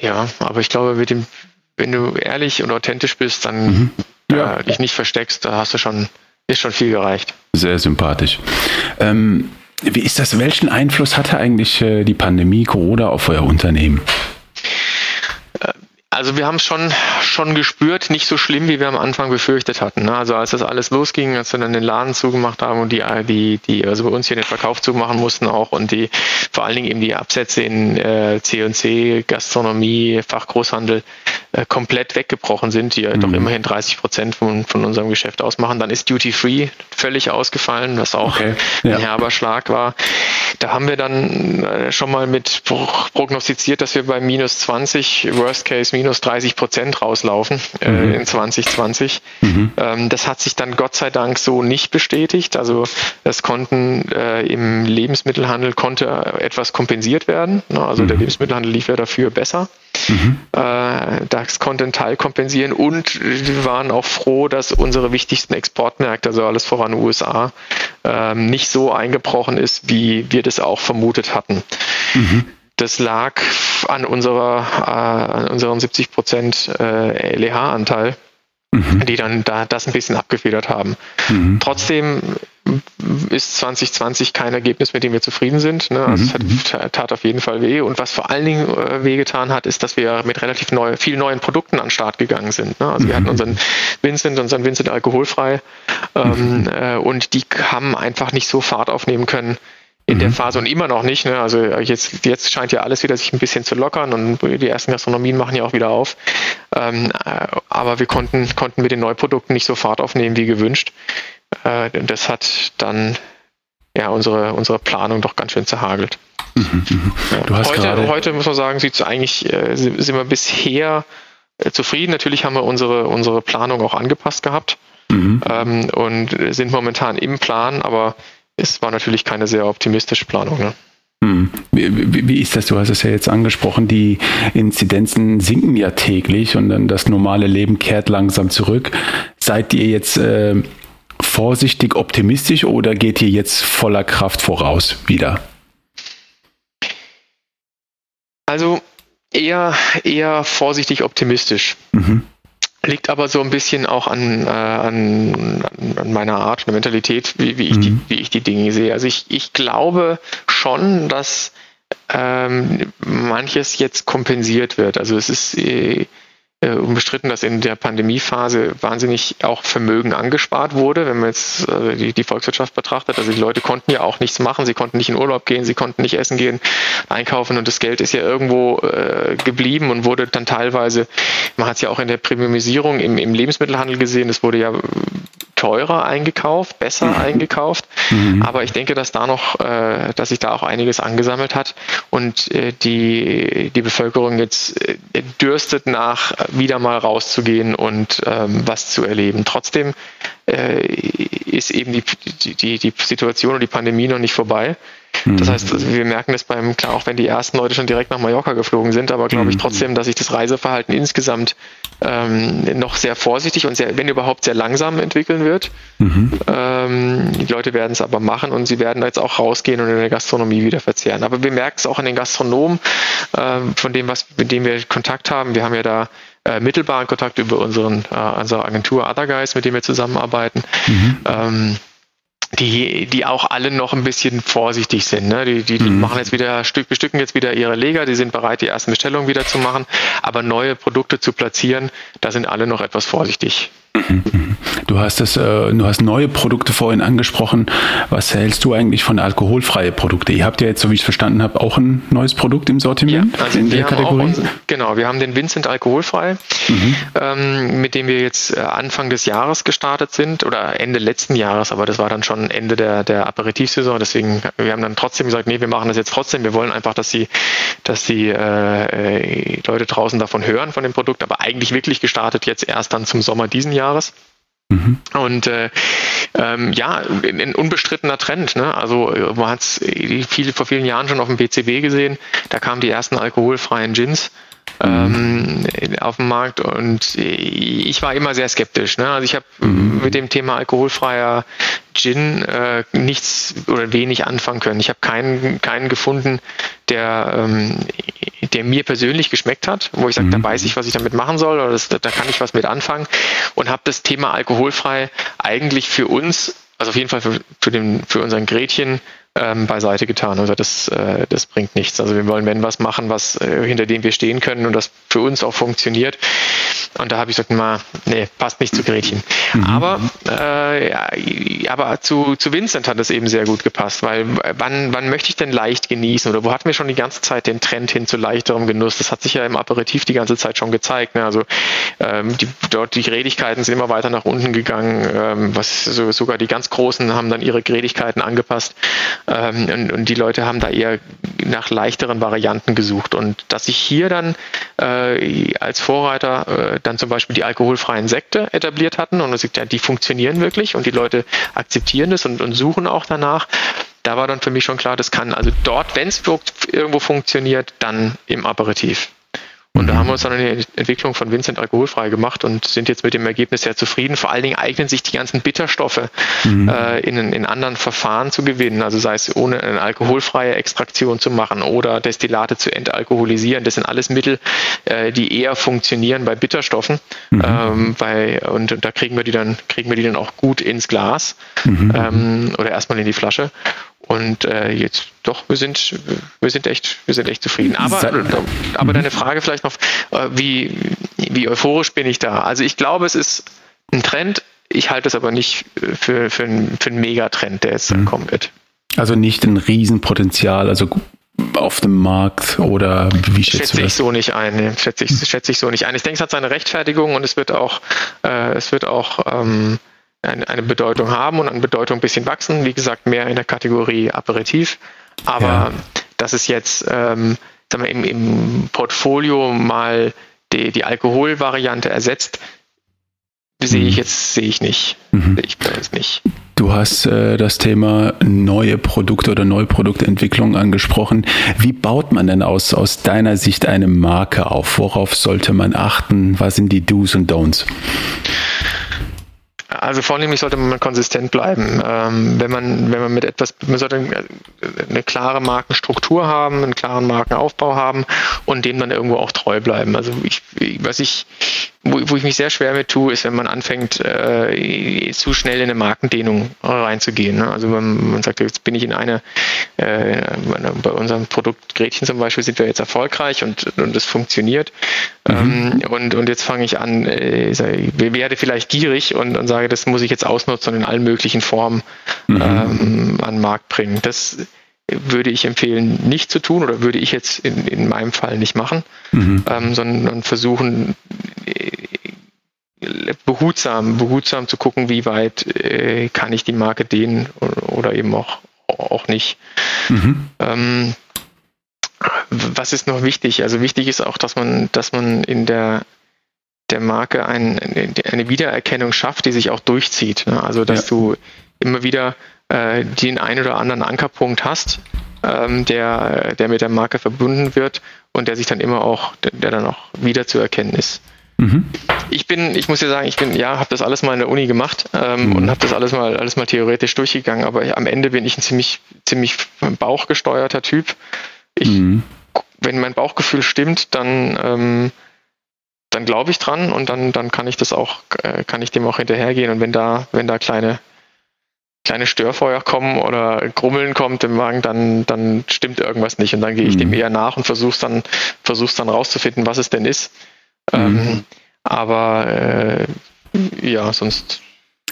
ja, aber ich glaube, mit dem, wenn du ehrlich und authentisch bist, dann mhm. ja. äh, dich nicht versteckst, da hast du schon, ist schon viel gereicht. Sehr sympathisch. Ähm, wie ist das? Welchen Einfluss hatte eigentlich äh, die Pandemie Corona auf euer Unternehmen? Also wir haben es schon, schon gespürt, nicht so schlimm, wie wir am Anfang befürchtet hatten. Ne? Also als das alles losging, als wir dann den Laden zugemacht haben und die, die, die also bei uns hier den Verkauf zumachen mussten auch und die vor allen Dingen eben die Absätze in äh, C&C, Gastronomie, Fachgroßhandel äh, komplett weggebrochen sind, die ja mhm. doch immerhin 30 Prozent von, von unserem Geschäft ausmachen. Dann ist Duty Free völlig ausgefallen, was auch okay. ja. ein herber Schlag war. Da haben wir dann äh, schon mal mit prognostiziert, dass wir bei minus 20, Worst Case minus minus 30 Prozent rauslaufen äh, mhm. in 2020. Mhm. Ähm, das hat sich dann Gott sei Dank so nicht bestätigt. Also es konnten äh, im Lebensmittelhandel konnte etwas kompensiert werden. Ne? Also mhm. der Lebensmittelhandel lief ja dafür besser. Mhm. Äh, DAX konnte einen Teil kompensieren und wir waren auch froh, dass unsere wichtigsten Exportmärkte, also alles voran USA, ähm, nicht so eingebrochen ist, wie wir das auch vermutet hatten. Mhm. Das lag an, unserer, äh, an unserem 70 Prozent äh, LEH-Anteil, mhm. die dann da das ein bisschen abgefedert haben. Mhm. Trotzdem ist 2020 kein Ergebnis, mit dem wir zufrieden sind. Ne? Also mhm. es hat, tat auf jeden Fall weh. Und was vor allen Dingen äh, wehgetan hat, ist, dass wir mit relativ neu, vielen neuen Produkten an den Start gegangen sind. Ne? Also mhm. wir hatten mhm. unseren Vincent, unseren Vincent alkoholfrei ähm, mhm. äh, und die haben einfach nicht so Fahrt aufnehmen können, in mhm. der Phase und immer noch nicht. Ne? Also jetzt, jetzt scheint ja alles wieder sich ein bisschen zu lockern und die ersten Gastronomien machen ja auch wieder auf. Ähm, äh, aber wir konnten, konnten mit den Neuprodukten nicht so Fahrt aufnehmen wie gewünscht. Äh, das hat dann ja unsere, unsere Planung doch ganz schön zerhagelt. Mhm, mhm. Ja. heute, heute muss man sagen, sieht eigentlich, äh, sind wir bisher äh, zufrieden. Natürlich haben wir unsere, unsere Planung auch angepasst gehabt mhm. ähm, und sind momentan im Plan, aber es war natürlich keine sehr optimistische Planung. Ne? Hm. Wie, wie, ist das? Du hast es ja jetzt angesprochen, die Inzidenzen sinken ja täglich und dann das normale Leben kehrt langsam zurück. Seid ihr jetzt äh, vorsichtig optimistisch oder geht ihr jetzt voller Kraft voraus wieder? Also eher, eher vorsichtig optimistisch. Mhm. Liegt aber so ein bisschen auch an, äh, an, an meiner Art und Mentalität, wie, wie, ich mhm. die, wie ich die Dinge sehe. Also ich, ich glaube schon, dass ähm, manches jetzt kompensiert wird. Also es ist äh, äh, unbestritten, dass in der Pandemiephase wahnsinnig auch Vermögen angespart wurde, wenn man jetzt äh, die, die, Volkswirtschaft betrachtet. Also die Leute konnten ja auch nichts machen, sie konnten nicht in Urlaub gehen, sie konnten nicht essen gehen, einkaufen und das Geld ist ja irgendwo äh, geblieben und wurde dann teilweise, man hat es ja auch in der Premiumisierung im, im Lebensmittelhandel gesehen, es wurde ja teurer eingekauft, besser mhm. eingekauft. Mhm. Aber ich denke, dass da noch, äh, dass sich da auch einiges angesammelt hat und äh, die, die Bevölkerung jetzt äh, dürstet nach, wieder mal rauszugehen und ähm, was zu erleben. Trotzdem äh, ist eben die, die, die Situation und die Pandemie noch nicht vorbei. Das mhm. heißt, also wir merken das beim, klar, auch wenn die ersten Leute schon direkt nach Mallorca geflogen sind, aber glaube ich mhm. trotzdem, dass sich das Reiseverhalten insgesamt ähm, noch sehr vorsichtig und sehr, wenn überhaupt, sehr langsam entwickeln wird. Mhm. Ähm, die Leute werden es aber machen und sie werden jetzt auch rausgehen und in der Gastronomie wieder verzehren. Aber wir merken es auch an den Gastronomen, äh, von dem, was, mit dem wir Kontakt haben. Wir haben ja da äh, mittelbaren Kontakt über unseren, äh, unsere Agentur Other Guys, mit dem wir zusammenarbeiten. Mhm. Die, die auch alle noch ein bisschen vorsichtig sind. Ne? Die, die, die mhm. machen jetzt wieder, bestücken jetzt wieder ihre Leger, die sind bereit, die ersten Bestellungen wieder zu machen, aber neue Produkte zu platzieren, da sind alle noch etwas vorsichtig. Du hast es, äh, du hast neue Produkte vorhin angesprochen. Was hältst du eigentlich von alkoholfreie Produkte? Ihr habt ja jetzt, so wie ich es verstanden habe, auch ein neues Produkt im Sortiment ja, also in der Kategorie. Unseren, genau, wir haben den Vincent alkoholfrei, mhm. ähm, mit dem wir jetzt äh, Anfang des Jahres gestartet sind oder Ende letzten Jahres, aber das war dann schon Ende der, der Aperitivsaison. Deswegen, wir haben dann trotzdem gesagt, nee, wir machen das jetzt trotzdem. Wir wollen einfach, dass die, dass die äh, äh Leute draußen davon hören von dem Produkt, aber eigentlich wirklich gestartet jetzt erst dann zum Sommer diesen Jahres. Jahres. Mhm. Und äh, ähm, ja, ein, unbestrittener Trend. Ne? Also man hat es viel, vor vielen Jahren schon auf dem PCB gesehen. Da kamen die ersten alkoholfreien Gins ähm, auf dem Markt und ich war immer sehr skeptisch. Ne? Also ich habe mhm. mit dem Thema alkoholfreier Gin äh, nichts oder wenig anfangen können. Ich habe keinen, keinen gefunden, der, ähm, der mir persönlich geschmeckt hat, wo ich sage, mhm. da weiß ich, was ich damit machen soll oder das, da kann ich was mit anfangen und habe das Thema alkoholfrei eigentlich für uns, also auf jeden Fall für, für, den, für unseren Gretchen, ähm, beiseite getan. Also das, äh, das bringt nichts. Also wir wollen, wenn was machen, was äh, hinter dem wir stehen können und das für uns auch funktioniert. Und da habe ich gesagt, mal, nee, passt nicht zu Gretchen. Mhm. Aber, äh, ja, aber zu, zu Vincent hat es eben sehr gut gepasst, weil wann, wann möchte ich denn leicht genießen? Oder wo hatten wir schon die ganze Zeit den Trend hin zu leichterem Genuss? Das hat sich ja im Aperitif die ganze Zeit schon gezeigt. Ne? Also ähm, die, dort die Gredigkeiten sind immer weiter nach unten gegangen. Ähm, was so, sogar die ganz Großen haben dann ihre Gredigkeiten angepasst. Ähm, und, und, die Leute haben da eher nach leichteren Varianten gesucht. Und dass sich hier dann äh, als Vorreiter äh, dann zum Beispiel die alkoholfreien Sekte etabliert hatten und sieht, ja, die funktionieren wirklich und die Leute akzeptieren das und, und suchen auch danach. Da war dann für mich schon klar, das kann also dort, wenn es irgendwo funktioniert, dann im Aperitif. Und da haben wir uns dann eine Entwicklung von Vincent alkoholfrei gemacht und sind jetzt mit dem Ergebnis sehr zufrieden. Vor allen Dingen eignen sich die ganzen Bitterstoffe mhm. äh, in, in anderen Verfahren zu gewinnen. Also sei es ohne eine alkoholfreie Extraktion zu machen oder Destillate zu entalkoholisieren. Das sind alles Mittel, äh, die eher funktionieren bei Bitterstoffen. Mhm. Ähm, bei, und, und da kriegen wir die dann, kriegen wir die dann auch gut ins Glas mhm. ähm, oder erstmal in die Flasche. Und äh, jetzt doch, wir sind, wir sind echt, wir sind echt zufrieden. Aber, aber mhm. deine Frage vielleicht noch, äh, wie, wie euphorisch bin ich da? Also ich glaube, es ist ein Trend. Ich halte es aber nicht für, für, einen, für einen Megatrend, der jetzt dann mhm. kommen wird. Also nicht ein Riesenpotenzial, also auf dem Markt oder wie schätzt schätze du das? ich so nicht ein. Schätze ich, schätze ich so nicht ein. Ich denke, es hat seine Rechtfertigung und es wird auch, äh, es wird auch ähm, eine, eine Bedeutung haben und an Bedeutung ein bisschen wachsen. Wie gesagt, mehr in der Kategorie Aperitif. Aber ja. dass es jetzt ähm, sagen wir, im, im Portfolio mal die, die Alkoholvariante ersetzt, sehe ich mhm. jetzt sehe ich nicht. Mhm. Sehe ich bei uns nicht. Du hast äh, das Thema neue Produkte oder neue Produktentwicklung angesprochen. Wie baut man denn aus, aus deiner Sicht eine Marke auf? Worauf sollte man achten? Was sind die Do's und Don'ts? Also vornehmlich sollte man konsistent bleiben. Ähm, wenn man, wenn man mit etwas, man sollte eine klare Markenstruktur haben, einen klaren Markenaufbau haben und dem dann irgendwo auch treu bleiben. Also ich, was ich wo, wo ich mich sehr schwer mit tue, ist, wenn man anfängt, äh, zu schnell in eine Markendehnung reinzugehen. Ne? Also wenn man sagt, jetzt bin ich in eine, äh, bei unserem Produkt Gretchen zum Beispiel sind wir jetzt erfolgreich und, und das funktioniert. Mhm. Ähm, und, und jetzt fange ich an, äh, ich werde vielleicht gierig und, und sage, das muss ich jetzt ausnutzen und in allen möglichen Formen mhm. ähm, an den Markt bringen. Das würde ich empfehlen, nicht zu tun oder würde ich jetzt in, in meinem Fall nicht machen, mhm. ähm, sondern versuchen, behutsam, behutsam zu gucken, wie weit äh, kann ich die Marke dehnen oder eben auch, auch nicht. Mhm. Ähm, was ist noch wichtig? Also wichtig ist auch, dass man, dass man in der der Marke ein, eine Wiedererkennung schafft, die sich auch durchzieht. Ne? Also dass ja. du immer wieder äh, den einen oder anderen Ankerpunkt hast, ähm, der, der mit der Marke verbunden wird und der sich dann immer auch, der, der dann auch wiederzuerkennen ist. Mhm. Ich bin, ich muss ja sagen, ich bin, ja, habe das alles mal in der Uni gemacht ähm, mhm. und habe das alles mal, alles mal theoretisch durchgegangen, aber am Ende bin ich ein ziemlich, ziemlich bauchgesteuerter Typ. Ich, mhm. wenn mein Bauchgefühl stimmt, dann, ähm, dann glaube ich dran und dann, dann kann ich das auch, äh, kann ich dem auch hinterhergehen. Und wenn da, wenn da kleine, kleine Störfeuer kommen oder Grummeln kommt im Magen, dann, dann stimmt irgendwas nicht. Und dann gehe ich mhm. dem eher nach und versuche dann, versuch's dann rauszufinden, was es denn ist. Ähm, mhm. aber äh, ja, sonst.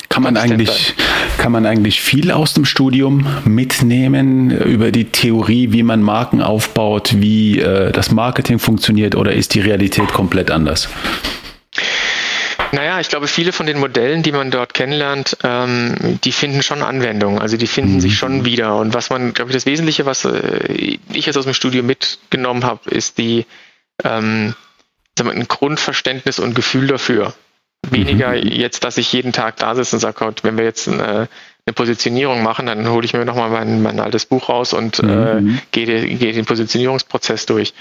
Kann man, eigentlich, kann man eigentlich viel aus dem Studium mitnehmen über die Theorie, wie man Marken aufbaut, wie äh, das Marketing funktioniert oder ist die Realität komplett anders? Naja, ich glaube, viele von den Modellen, die man dort kennenlernt, ähm, die finden schon Anwendung. Also die finden mhm. sich schon wieder. Und was man, glaube ich, das Wesentliche, was äh, ich jetzt aus dem Studium mitgenommen habe, ist die, ähm, ein Grundverständnis und Gefühl dafür. Weniger mhm. jetzt, dass ich jeden Tag da sitze und sage, wenn wir jetzt eine, eine Positionierung machen, dann hole ich mir nochmal mein, mein altes Buch raus und äh, mhm. äh, gehe, gehe den Positionierungsprozess durch.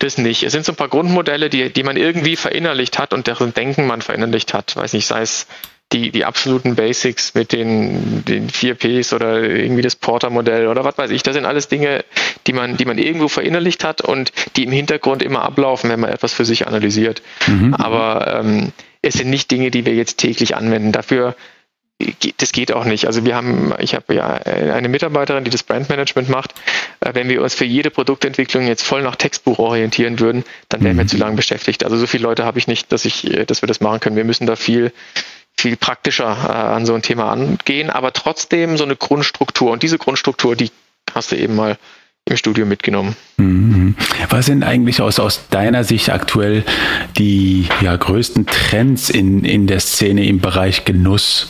Das nicht. Es sind so ein paar Grundmodelle, die, die man irgendwie verinnerlicht hat und deren Denken man verinnerlicht hat. Weiß nicht, sei es die, die absoluten Basics mit den, den 4Ps oder irgendwie das Porter-Modell oder was weiß ich. Das sind alles Dinge, die man, die man irgendwo verinnerlicht hat und die im Hintergrund immer ablaufen, wenn man etwas für sich analysiert. Mhm. Aber ähm, es sind nicht Dinge, die wir jetzt täglich anwenden. Dafür das geht auch nicht. Also wir haben, ich habe ja eine Mitarbeiterin, die das Brandmanagement macht. Äh, wenn wir uns für jede Produktentwicklung jetzt voll nach Textbuch orientieren würden, dann wären wir mhm. zu lange beschäftigt. Also so viele Leute habe ich nicht, dass ich, dass wir das machen können. Wir müssen da viel viel praktischer äh, an so ein Thema angehen, aber trotzdem so eine Grundstruktur. Und diese Grundstruktur, die hast du eben mal im Studio mitgenommen. Mhm. Was sind eigentlich aus, aus deiner Sicht aktuell die ja, größten Trends in, in der Szene im Bereich Genuss?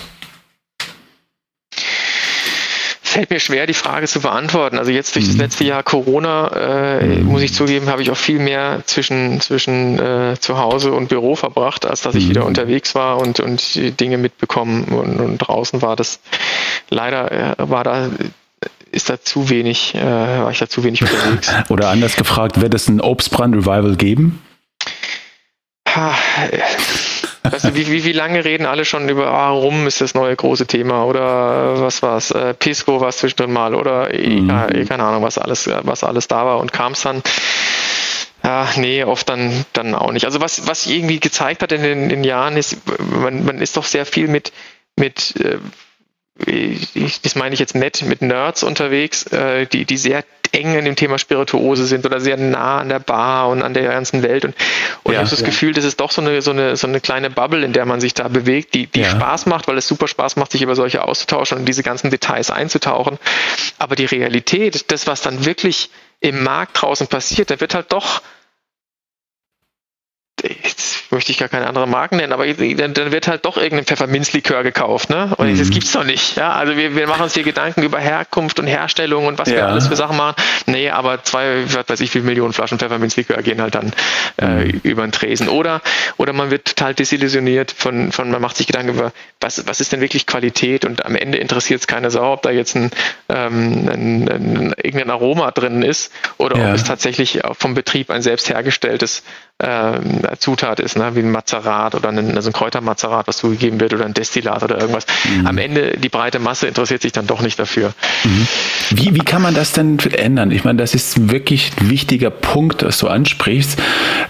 Fällt mir schwer, die Frage zu beantworten. Also jetzt durch das mhm. letzte Jahr Corona, äh, mhm. muss ich zugeben, habe ich auch viel mehr zwischen, zwischen äh, zu Hause und Büro verbracht, als dass ich wieder mhm. unterwegs war und, und Dinge mitbekommen und, und draußen war. Das leider äh, war da ist da zu wenig, äh, war ich da zu wenig unterwegs. Oder anders gefragt, wird es ein Obstbrand-Revival geben? Ha, Weißt du, wie, wie, wie lange reden alle schon über ah, Rum ist das neue große Thema oder was war's, äh, Pisco war es zwischendrin mal oder mhm. ja, keine Ahnung, was alles, was alles da war und kam es dann. Ja, nee, oft dann, dann auch nicht. Also was, was irgendwie gezeigt hat in den, in den Jahren ist, man, man ist doch sehr viel mit, mit äh, ich, das meine ich jetzt nett, mit Nerds unterwegs, äh, die, die sehr eng in dem Thema Spirituose sind oder sehr nah an der Bar und an der ganzen Welt. Und, und ja, ich habe das ja. Gefühl, das ist doch so eine, so, eine, so eine kleine Bubble, in der man sich da bewegt, die, die ja. Spaß macht, weil es super Spaß macht, sich über solche auszutauschen und diese ganzen Details einzutauchen. Aber die Realität, das, was dann wirklich im Markt draußen passiert, da wird halt doch möchte ich gar keine andere Marken nennen, aber dann, dann wird halt doch irgendein Pfefferminzlikör gekauft, ne? Und mhm. das gibt's doch nicht. Ja, also wir, wir machen uns hier Gedanken über Herkunft und Herstellung und was ja. wir alles für Sachen machen. Nee, aber zwei, was weiß ich, wie viele Millionen Flaschen Pfefferminzlikör gehen halt dann äh, mhm. über den Tresen. Oder, oder man wird total desillusioniert von, von, man macht sich Gedanken über, was, was ist denn wirklich Qualität und am Ende interessiert es keine Sau, ob da jetzt ein, ähm, ein, ein, irgendein Aroma drin ist oder ja. ob es tatsächlich vom Betrieb ein selbst hergestelltes ähm, Zutat ist, ne? wie ein Mazerat oder ein, also ein Kräutermazerat, was zugegeben wird oder ein Destillat oder irgendwas. Mhm. Am Ende die breite Masse interessiert sich dann doch nicht dafür. Mhm. Wie, wie kann man das denn ändern? Ich meine, das ist wirklich ein wichtiger Punkt, dass du ansprichst.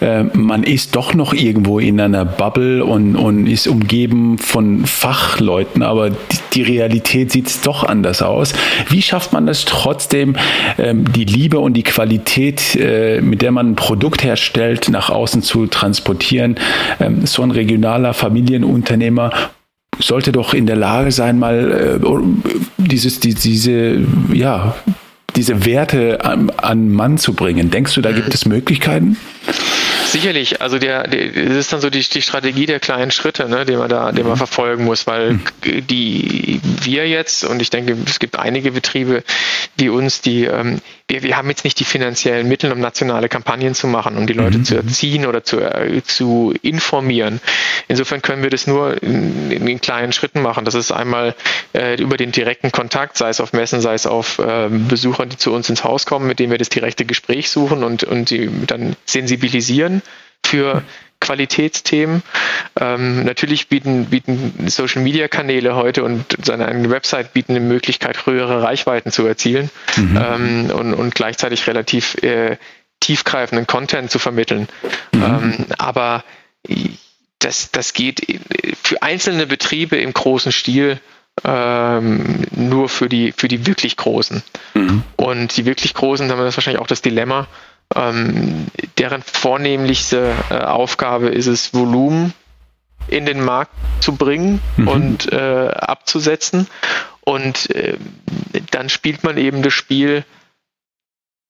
Äh, man ist doch noch irgendwo in einer Bubble und, und ist umgeben von Fachleuten, aber die, die Realität sieht doch anders aus. Wie schafft man das trotzdem, ähm, die Liebe und die Qualität, äh, mit der man ein Produkt herstellt, nach außen zu transportieren. Ähm, so ein regionaler Familienunternehmer sollte doch in der Lage sein, mal äh, dieses, die, diese, ja, diese Werte an, an Mann zu bringen. Denkst du, da gibt es Möglichkeiten? sicherlich. Also der, der, das ist dann so die, die Strategie der kleinen Schritte, ne, die man da, die man mhm. verfolgen muss, weil mhm. die wir jetzt und ich denke, es gibt einige Betriebe wie uns, die ähm, wir, wir haben jetzt nicht die finanziellen Mittel, um nationale Kampagnen zu machen, um die Leute mhm. zu erziehen oder zu, äh, zu informieren. Insofern können wir das nur in, in kleinen Schritten machen. Das ist einmal äh, über den direkten Kontakt, sei es auf Messen, sei es auf äh, Besucher, die zu uns ins Haus kommen, mit denen wir das direkte Gespräch suchen und, und die dann sensibilisieren für Qualitätsthemen. Ähm, natürlich bieten, bieten Social Media Kanäle heute und seine eigene Website bieten eine Möglichkeit, höhere Reichweiten zu erzielen mhm. ähm, und, und gleichzeitig relativ äh, tiefgreifenden Content zu vermitteln. Mhm. Ähm, aber das, das geht für einzelne Betriebe im großen Stil ähm, nur für die, für die wirklich Großen. Mhm. Und die wirklich Großen haben das wahrscheinlich auch das Dilemma, ähm, deren vornehmlichste äh, Aufgabe ist es, Volumen in den Markt zu bringen mhm. und äh, abzusetzen. Und äh, dann spielt man eben das Spiel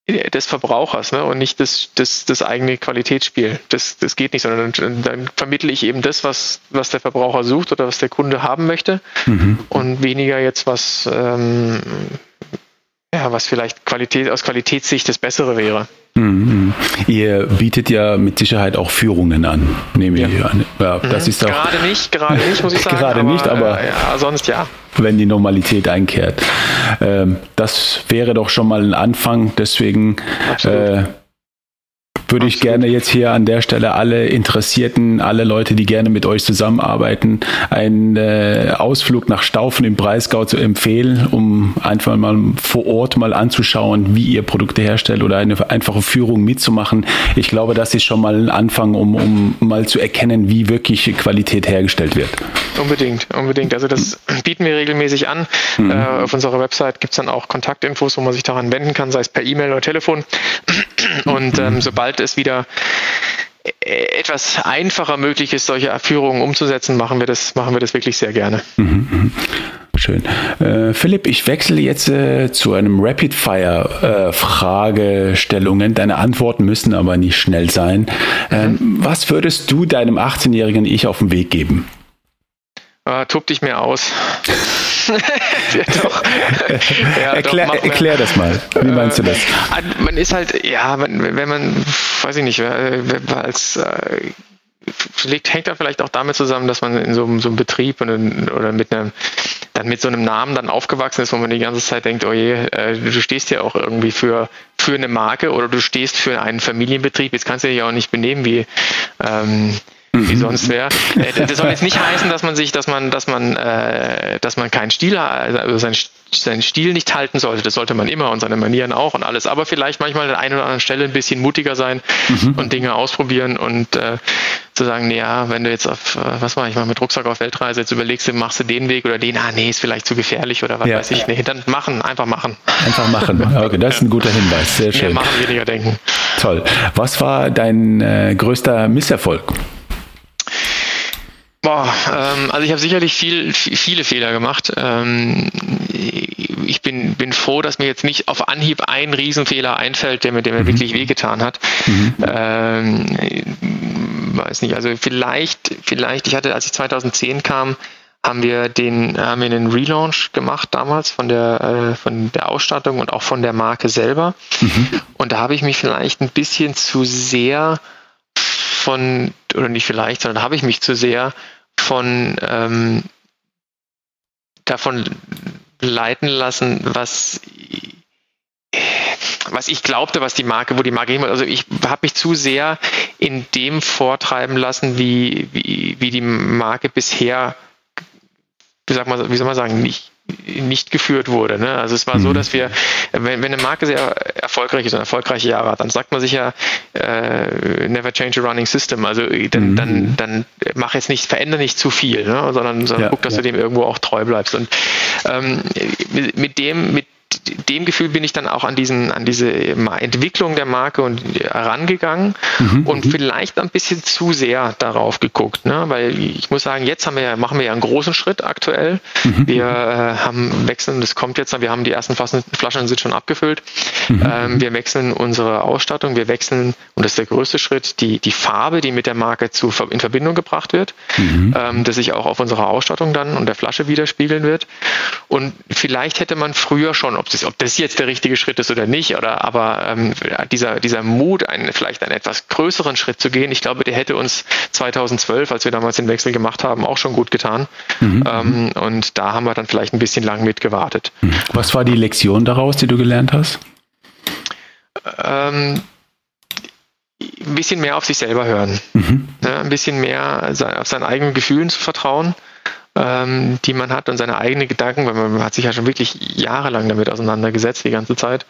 des Verbrauchers ne? und nicht das, das, das eigene Qualitätsspiel. Das, das geht nicht, sondern dann, dann vermittle ich eben das, was, was der Verbraucher sucht oder was der Kunde haben möchte mhm. und weniger jetzt was, ähm, ja, was vielleicht Qualität, aus Qualitätssicht das Bessere wäre. Mhm. Ihr bietet ja mit Sicherheit auch Führungen an, nehme ja. ich an. Ja, das mhm. ist gerade nicht, gerade nicht, muss ich sagen. gerade aber, nicht, aber äh, ja, sonst ja. Wenn die Normalität einkehrt. Ähm, das wäre doch schon mal ein Anfang. Deswegen würde ich gerne jetzt hier an der Stelle alle Interessierten, alle Leute, die gerne mit euch zusammenarbeiten, einen äh, Ausflug nach Staufen im Breisgau zu empfehlen, um einfach mal vor Ort mal anzuschauen, wie ihr Produkte herstellt oder eine einfache Führung mitzumachen. Ich glaube, das ist schon mal ein Anfang, um, um mal zu erkennen, wie wirklich Qualität hergestellt wird. Unbedingt, unbedingt. Also das bieten wir regelmäßig an. Mhm. Äh, auf unserer Website gibt es dann auch Kontaktinfos, wo man sich daran wenden kann, sei es per E-Mail oder Telefon. Und ähm, sobald es wieder äh, etwas einfacher möglich ist, solche Erführungen umzusetzen, machen wir das, machen wir das wirklich sehr gerne. Mhm, mhm. Schön. Äh, Philipp, ich wechsle jetzt äh, zu einem Rapid-Fire-Fragestellungen. Äh, Deine Antworten müssen aber nicht schnell sein. Ähm, mhm. Was würdest du deinem 18-jährigen Ich auf den Weg geben? Ah, tob dich mehr aus. ja, doch. ja, erklär, doch, erklär das mal. Wie meinst du das? Äh, man ist halt, ja, wenn man, weiß ich nicht, als äh, liegt, hängt da vielleicht auch damit zusammen, dass man in so, so einem Betrieb oder mit einem dann mit so einem Namen dann aufgewachsen ist, wo man die ganze Zeit denkt, oh je, äh, du stehst ja auch irgendwie für, für eine Marke oder du stehst für einen Familienbetrieb, jetzt kannst du dich ja auch nicht benehmen wie ähm, wie mhm. sonst wäre. Äh, das soll jetzt nicht heißen, dass man sich, dass man, dass man, äh, dass man keinen Stil, also seinen, seinen Stil nicht halten sollte. Das sollte man immer und seine Manieren auch und alles. Aber vielleicht manchmal an der einen oder anderen Stelle ein bisschen mutiger sein mhm. und Dinge ausprobieren und äh, zu sagen, nee, ja, wenn du jetzt auf, äh, was mache ich mal mit Rucksack auf Weltreise, jetzt überlegst du, machst du den Weg oder den, ah nee, ist vielleicht zu gefährlich oder was ja. weiß ich. Nee, dann machen, einfach machen. Einfach machen. Okay, das ist ein guter Hinweis. Sehr schön. Mehr machen, weniger denken. Toll. Was war dein äh, größter Misserfolg? Boah, ähm, also ich habe sicherlich viel, viele Fehler gemacht. Ähm, ich bin, bin froh, dass mir jetzt nicht auf Anhieb ein Riesenfehler einfällt, der mir, der mir mhm. wirklich wehgetan hat. Mhm. Ähm, weiß nicht, also vielleicht, vielleicht, ich hatte, als ich 2010 kam, haben wir den, haben wir einen Relaunch gemacht damals von der, äh, von der Ausstattung und auch von der Marke selber. Mhm. Und da habe ich mich vielleicht ein bisschen zu sehr von, oder nicht vielleicht, sondern habe ich mich zu sehr von ähm, davon leiten lassen, was was ich glaubte, was die Marke, wo die Marke hin Also ich habe mich zu sehr in dem vortreiben lassen, wie, wie, wie die Marke bisher, wie, sag mal, wie soll man sagen, nicht, nicht geführt wurde. Ne? Also es war mhm. so, dass wir, wenn, wenn eine Marke sehr erfolgreich ist und erfolgreiche Jahre hat, dann sagt man sich ja, äh, never change a running system. Also dann, mhm. dann, dann mach jetzt nicht, verändere nicht zu viel, ne? sondern, sondern ja, guck, dass ja. du dem irgendwo auch treu bleibst. Und ähm, mit dem, mit mit dem Gefühl bin ich dann auch an diesen, an diese Entwicklung der Marke und herangegangen mhm, und mhm. vielleicht ein bisschen zu sehr darauf geguckt, ne? weil ich muss sagen, jetzt haben wir ja, machen wir ja einen großen Schritt aktuell. Mhm. Wir äh, haben wechseln, das kommt jetzt, wir haben die ersten Flaschen sind schon abgefüllt. Mhm. Ähm, wir wechseln unsere Ausstattung, wir wechseln, und das ist der größte Schritt, die, die Farbe, die mit der Marke zu, in Verbindung gebracht wird, mhm. ähm, dass sich auch auf unserer Ausstattung dann und der Flasche widerspiegeln wird. Und vielleicht hätte man früher schon, ob das, ob das jetzt der richtige Schritt ist oder nicht, oder aber ähm, dieser, dieser Mut, einen, vielleicht einen etwas größeren Schritt zu gehen, ich glaube, der hätte uns 2012, als wir damals den Wechsel gemacht haben, auch schon gut getan. Mhm. Ähm, und da haben wir dann vielleicht ein bisschen lang mitgewartet. Mhm. Was war die Lektion daraus, die du gelernt hast? Ähm, ein bisschen mehr auf sich selber hören. Mhm. Ja, ein bisschen mehr auf seinen eigenen Gefühlen zu vertrauen ähm, die man hat und seine eigenen Gedanken, weil man hat sich ja schon wirklich jahrelang damit auseinandergesetzt, die ganze Zeit,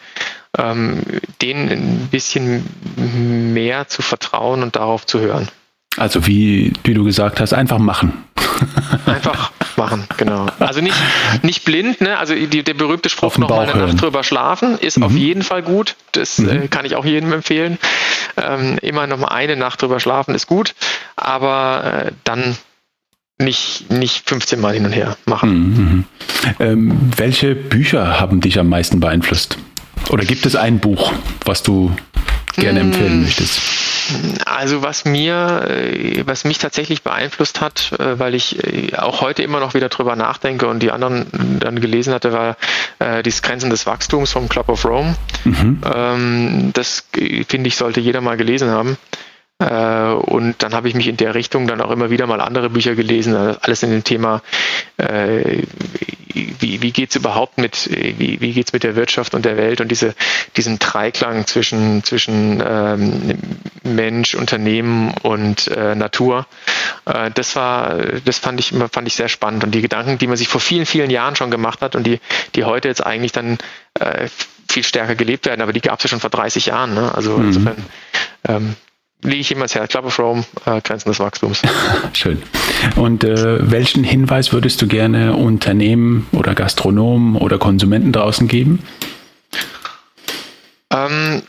ähm, denen ein bisschen mehr zu vertrauen und darauf zu hören. Also wie, wie du gesagt hast, einfach machen. Einfach machen, genau. Also nicht, nicht blind, ne? Also die, der berühmte Spruch noch mal eine. Nacht drüber schlafen ist mhm. auf jeden Fall gut. Das mhm. äh, kann ich auch jedem empfehlen. Ähm, immer noch mal eine Nacht drüber schlafen ist gut, aber äh, dann nicht, nicht 15 Mal hin und her machen. Mhm, mhm. Ähm, welche Bücher haben dich am meisten beeinflusst? Oder gibt es ein Buch, was du gerne empfehlen mm. möchtest? Also was mir, äh, was mich tatsächlich beeinflusst hat, äh, weil ich äh, auch heute immer noch wieder drüber nachdenke und die anderen dann gelesen hatte, war äh, die Grenzen des Wachstums vom Club of Rome. Mhm. Ähm, das finde ich sollte jeder mal gelesen haben. Äh, und dann habe ich mich in der Richtung dann auch immer wieder mal andere Bücher gelesen, also alles in dem Thema, äh, wie, wie geht es überhaupt mit, wie, wie geht es mit der Wirtschaft und der Welt und diese, diesen Dreiklang zwischen, zwischen ähm, Mensch, Unternehmen und äh, Natur. Äh, das war, das fand ich immer, fand ich sehr spannend. Und die Gedanken, die man sich vor vielen, vielen Jahren schon gemacht hat und die, die heute jetzt eigentlich dann äh, viel stärker gelebt werden, aber die gab es ja schon vor 30 Jahren. Ne? Also mhm. insofern ähm, lege ich immer Herz. Club of Rome, äh, Grenzen des Wachstums. Schön. Und äh, welchen Hinweis würdest du gerne Unternehmen oder Gastronomen oder Konsumenten draußen geben? Ähm,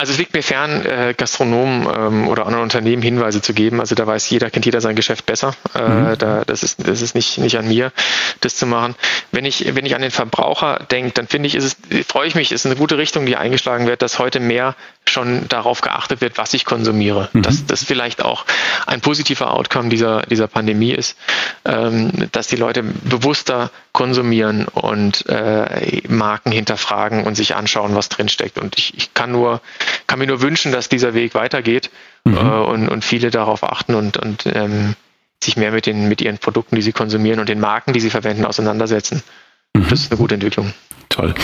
also es liegt mir fern, äh, Gastronomen ähm, oder anderen Unternehmen Hinweise zu geben. Also da weiß jeder, kennt jeder sein Geschäft besser. Äh, mhm. da, das ist, das ist nicht, nicht an mir, das zu machen. Wenn ich, wenn ich an den Verbraucher denke, dann finde ich, ist es, freue ich mich, ist eine gute Richtung, die eingeschlagen wird, dass heute mehr schon darauf geachtet wird, was ich konsumiere. Mhm. Dass das vielleicht auch ein positiver Outcome dieser, dieser Pandemie ist, ähm, dass die Leute bewusster konsumieren und äh, Marken hinterfragen und sich anschauen, was drinsteckt. Und ich, ich kann nur kann mir nur wünschen, dass dieser Weg weitergeht mhm. äh, und, und viele darauf achten und, und ähm, sich mehr mit, den, mit ihren Produkten, die sie konsumieren und den Marken, die sie verwenden, auseinandersetzen. Mhm. Das ist eine gute Entwicklung. Toll.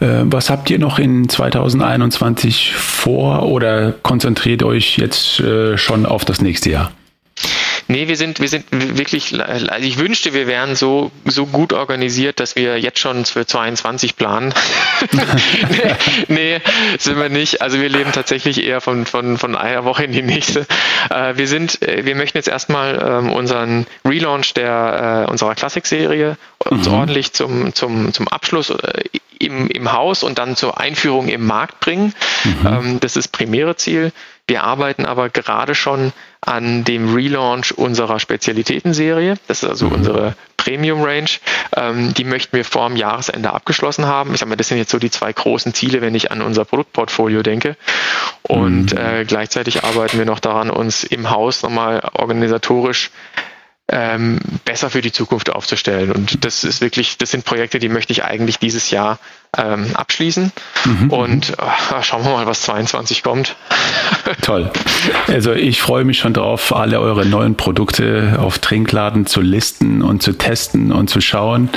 Äh, was habt ihr noch in 2021 vor oder konzentriert euch jetzt äh, schon auf das nächste Jahr? Nee, wir sind, wir sind wirklich, also ich wünschte, wir wären so, so gut organisiert, dass wir jetzt schon für 22 planen. nee, nee, sind wir nicht. Also wir leben tatsächlich eher von, von, von einer Woche in die nächste. Äh, wir sind, äh, wir möchten jetzt erstmal ähm, unseren Relaunch der, äh, unserer Klassik-Serie uns mhm. ordentlich zum, zum, zum Abschluss im, im Haus und dann zur Einführung im Markt bringen. Mhm. Ähm, das ist primäre Ziel. Wir arbeiten aber gerade schon an dem Relaunch unserer Spezialitätenserie. Das ist also mhm. unsere Premium Range. Ähm, die möchten wir vor dem Jahresende abgeschlossen haben. Ich sage mal, das sind jetzt so die zwei großen Ziele, wenn ich an unser Produktportfolio denke. Und mhm. äh, gleichzeitig arbeiten wir noch daran, uns im Haus nochmal organisatorisch ähm, besser für die Zukunft aufzustellen. Und das ist wirklich, das sind Projekte, die möchte ich eigentlich dieses Jahr ähm, abschließen. Mhm. Und äh, schauen wir mal, was 22 kommt. Toll. Also ich freue mich schon darauf, alle eure neuen Produkte auf Trinkladen zu listen und zu testen und zu schauen.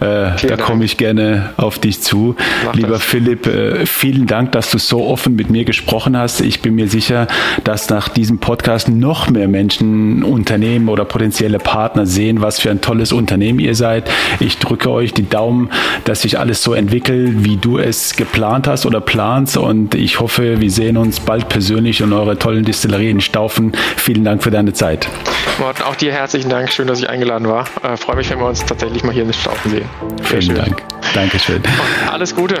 Äh, da komme ich gerne auf dich zu. Mach Lieber das. Philipp, äh, vielen Dank, dass du so offen mit mir gesprochen hast. Ich bin mir sicher, dass nach diesem Podcast noch mehr Menschen, Unternehmen oder potenzielle Partner sehen, was für ein tolles Unternehmen ihr seid. Ich drücke euch die Daumen, dass sich alles so entwickelt entwickelt, wie du es geplant hast oder planst. Und ich hoffe, wir sehen uns bald persönlich in eurer tollen Distillerie in Staufen. Vielen Dank für deine Zeit. Morten, auch dir herzlichen Dank. Schön, dass ich eingeladen war. Äh, freue mich, wenn wir uns tatsächlich mal hier in Staufen sehen. Sehr Vielen schön. Dank. Dankeschön. Alles Gute.